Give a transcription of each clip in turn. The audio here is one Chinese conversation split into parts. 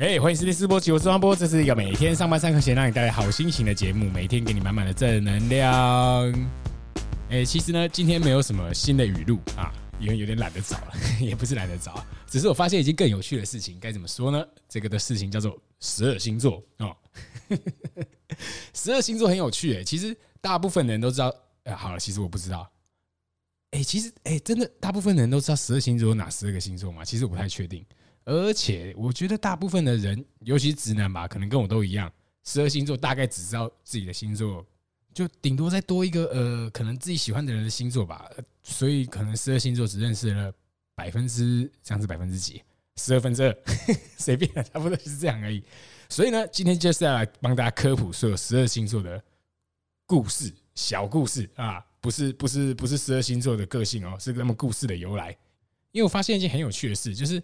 哎，欢迎收听四波起，我是王波，这是一个每天上班上课前让你带来好心情的节目，每天给你满满的正能量。哎，其实呢，今天没有什么新的语录啊，因为有点懒得找了，也不是懒得找，只是我发现一件更有趣的事情，该怎么说呢？这个的事情叫做十二星座哦。十二星座很有趣哎，其实大部分人都知道。哎，好了，其实我不知道。哎，其实哎，真的大部分人都知道十二星座有哪十二个星座吗？其实我不太确定。而且我觉得大部分的人，尤其直男吧，可能跟我都一样，十二星座大概只知道自己的星座，就顶多再多一个呃，可能自己喜欢的人的星座吧。所以可能十二星座只认识了百分之这样子百分之几，十二分之二，随便，差不多是这样而已。所以呢，今天就是要来帮大家科普所有十二星座的故事，小故事啊，不是不是不是十二星座的个性哦，是他们故事的由来。因为我发现一件很有趣的事，就是。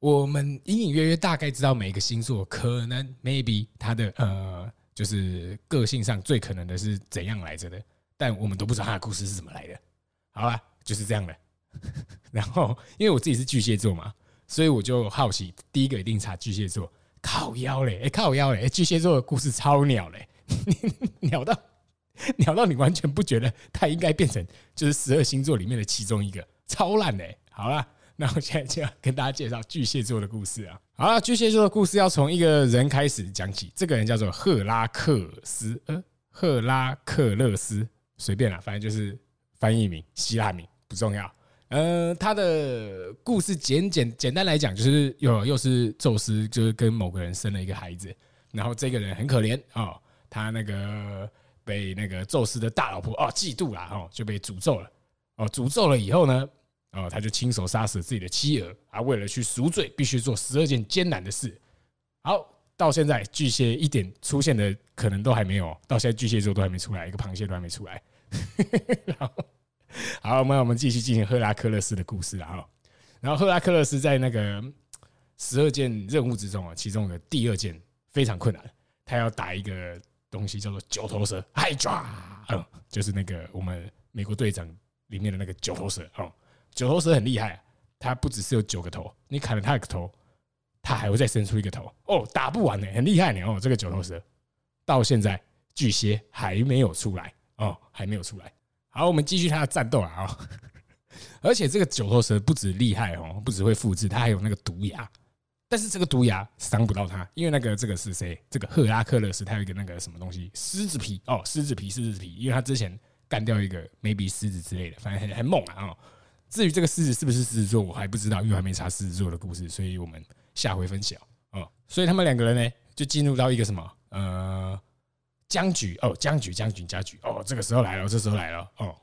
我们隐隐约约大概知道每个星座可能 maybe 它的呃，就是个性上最可能的是怎样来着的，但我们都不知道它的故事是怎么来的。好了，就是这样的。然后因为我自己是巨蟹座嘛，所以我就好奇，第一个一定查巨蟹座，靠腰嘞，哎靠腰嘞，巨蟹座的故事超鸟嘞，鸟到鸟到你完全不觉得它应该变成就是十二星座里面的其中一个，超烂嘞。好了。那我现在就要跟大家介绍巨蟹座的故事啊！好了，巨蟹座的故事要从一个人开始讲起。这个人叫做赫拉克斯，呃，赫拉克勒斯，随便啦，反正就是翻译名，希腊名不重要。呃，他的故事简简简单来讲，就是又又是宙斯，就是跟某个人生了一个孩子，然后这个人很可怜哦，他那个被那个宙斯的大老婆哦嫉妒了哦，就被诅咒了哦，诅咒了以后呢？哦，他就亲手杀死自己的妻儿，啊，为了去赎罪，必须做十二件艰难的事。好，到现在巨蟹一点出现的可能都还没有，到现在巨蟹座都还没出来，一个螃蟹都还没出来。然后，好，我们我们继续进行赫拉克勒斯的故事啊。然后，赫拉克勒斯在那个十二件任务之中啊，其中的第二件非常困难，他要打一个东西叫做九头蛇，嗨抓，嗯，就是那个我们美国队长里面的那个九头蛇哦。九头蛇很厉害，它不只是有九个头，你砍了它的头，它还会再生出一个头哦，打不完呢，很厉害呢哦。这个九头蛇到现在巨蟹还没有出来哦，还没有出来。好，我们继续它的战斗啊啊！而且这个九头蛇不止厉害哦，不只会复制，它还有那个毒牙，但是这个毒牙伤不到它，因为那个这个是谁？这个赫拉克勒斯，他有一个那个什么东西，狮子皮哦，狮子皮，狮子皮，因为他之前干掉一个 maybe 狮子之类的，反正很很猛啊哦。至于这个狮子是不是狮子座，我还不知道，因为还没查狮子座的故事，所以我们下回分晓哦。所以他们两个人呢，就进入到一个什么呃僵局哦，僵局僵局僵局哦，这个时候来了，这时候来了哦，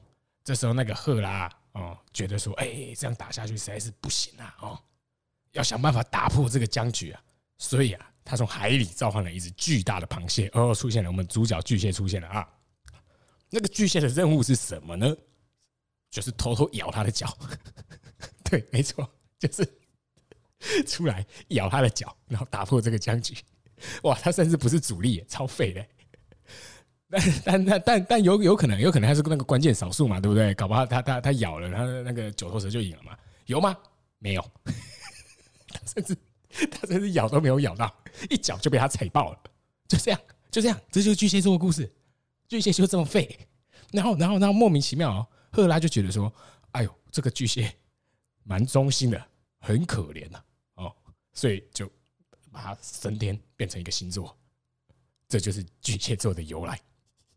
这时候那个赫拉哦觉得说，哎，这样打下去实在是不行啊哦，要想办法打破这个僵局啊，所以啊，他从海里召唤了一只巨大的螃蟹，哦，出现了，我们主角巨蟹出现了啊。那个巨蟹的任务是什么呢？就是偷偷咬他的脚，对，没错，就是 出来咬他的脚，然后打破这个僵局。哇，他甚至不是主力，超废的。但但但但但有有可能，有可能他是那个关键少数嘛，对不对？搞不好他他他咬了，然后那个九头蛇就赢了嘛？有吗？没有，他甚至他甚至咬都没有咬到，一脚就被他踩爆了。就这样，就这样，这就是巨蟹座的故事。巨蟹就这么废，然后然后然后莫名其妙。赫拉就觉得说：“哎呦，这个巨蟹 蛮忠心的，很可怜呐，哦，所以就把它升天变成一个星座，这就是巨蟹座的由来，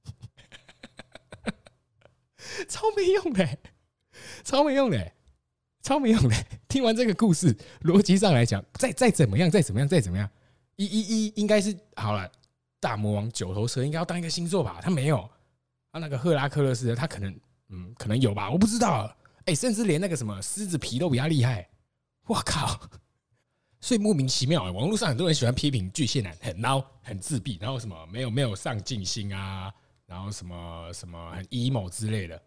超没用的，超没用的，超没用的。听完这个故事，逻辑上来讲，再再怎么样，再怎么样，再怎么样，一一一应该是好了。大魔王九头蛇应该要当一个星座吧？他没有，他那个赫拉克勒斯，他可能。”嗯，可能有吧，我不知道。哎，甚至连那个什么狮子皮都比较厉害。我靠！所以莫名其妙，网络上很多人喜欢批评巨蟹男很孬、很自闭，然后什么没有没有上进心啊，然后什么什么很 emo 之类的。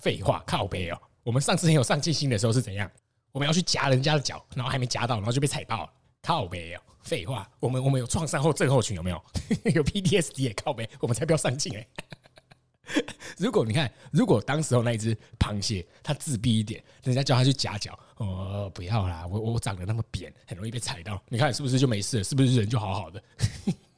废话，靠北哦。我们上次很有上进心的时候是怎样？我们要去夹人家的脚，然后还没夹到，然后就被踩爆了。靠北哦，废话，我们我们有创伤后症候群有没有？有 PTSD 也靠北，我们才不要上进哎。如果你看，如果当时候那一只螃蟹它自闭一点，人家叫它去夹脚，哦，不要啦，我我长得那么扁，很容易被踩到。你看是不是就没事了？是不是人就好好的？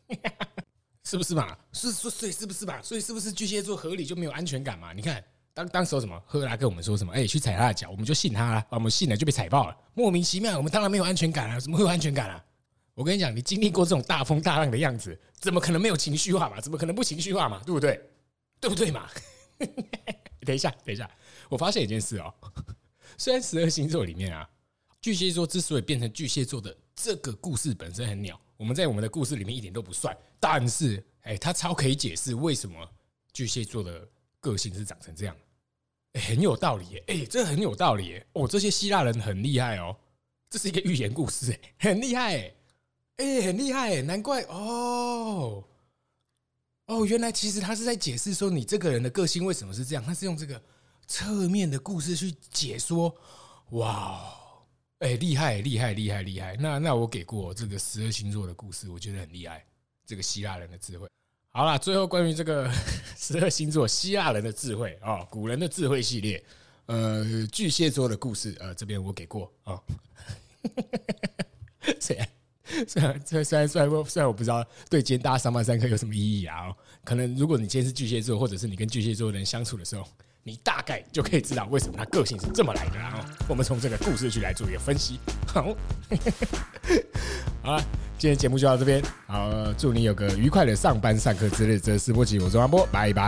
是不是嘛？是所以是不是嘛？所以是不是巨蟹座合理就没有安全感嘛？你看当当时候什么赫拉跟我们说什么？哎，去踩他的脚，我们就信他了。我们信了就被踩爆了，莫名其妙。我们当然没有安全感啊，怎么会有安全感啊？我跟你讲，你经历过这种大风大浪的样子，怎么可能没有情绪化嘛？怎么可能不情绪化嘛？对不对？对不对嘛？等一下，等一下，我发现一件事哦。虽然十二星座里面啊，巨蟹座之所以变成巨蟹座的这个故事本身很鸟，我们在我们的故事里面一点都不算。但是，哎，它超可以解释为什么巨蟹座的个性是长成这样，很有道理耶。哎，这很有道理耶。哦，这些希腊人很厉害哦。这是一个寓言故事，哎，很厉害，哎，很厉害，难怪哦。哦，原来其实他是在解释说你这个人的个性为什么是这样，他是用这个侧面的故事去解说。哇，哎，厉害，厉害，厉害，厉害！那那我给过这个十二星座的故事，我觉得很厉害。这个希腊人的智慧。好了，最后关于这个 十二星座希腊人的智慧啊，古人的智慧系列，呃，巨蟹座的故事，呃，这边我给过啊。谁？虽然虽然虽然虽然虽然我不知道对今天大家上班上课有什么意义啊，可能如果你今天是巨蟹座，或者是你跟巨蟹座的人相处的时候，你大概就可以知道为什么他个性是这么来的啊。我们从这个故事去来做一个分析。好，好了，今天节目就到这边。好，祝你有个愉快的上班上课之日。这是波吉，我是王波，拜拜。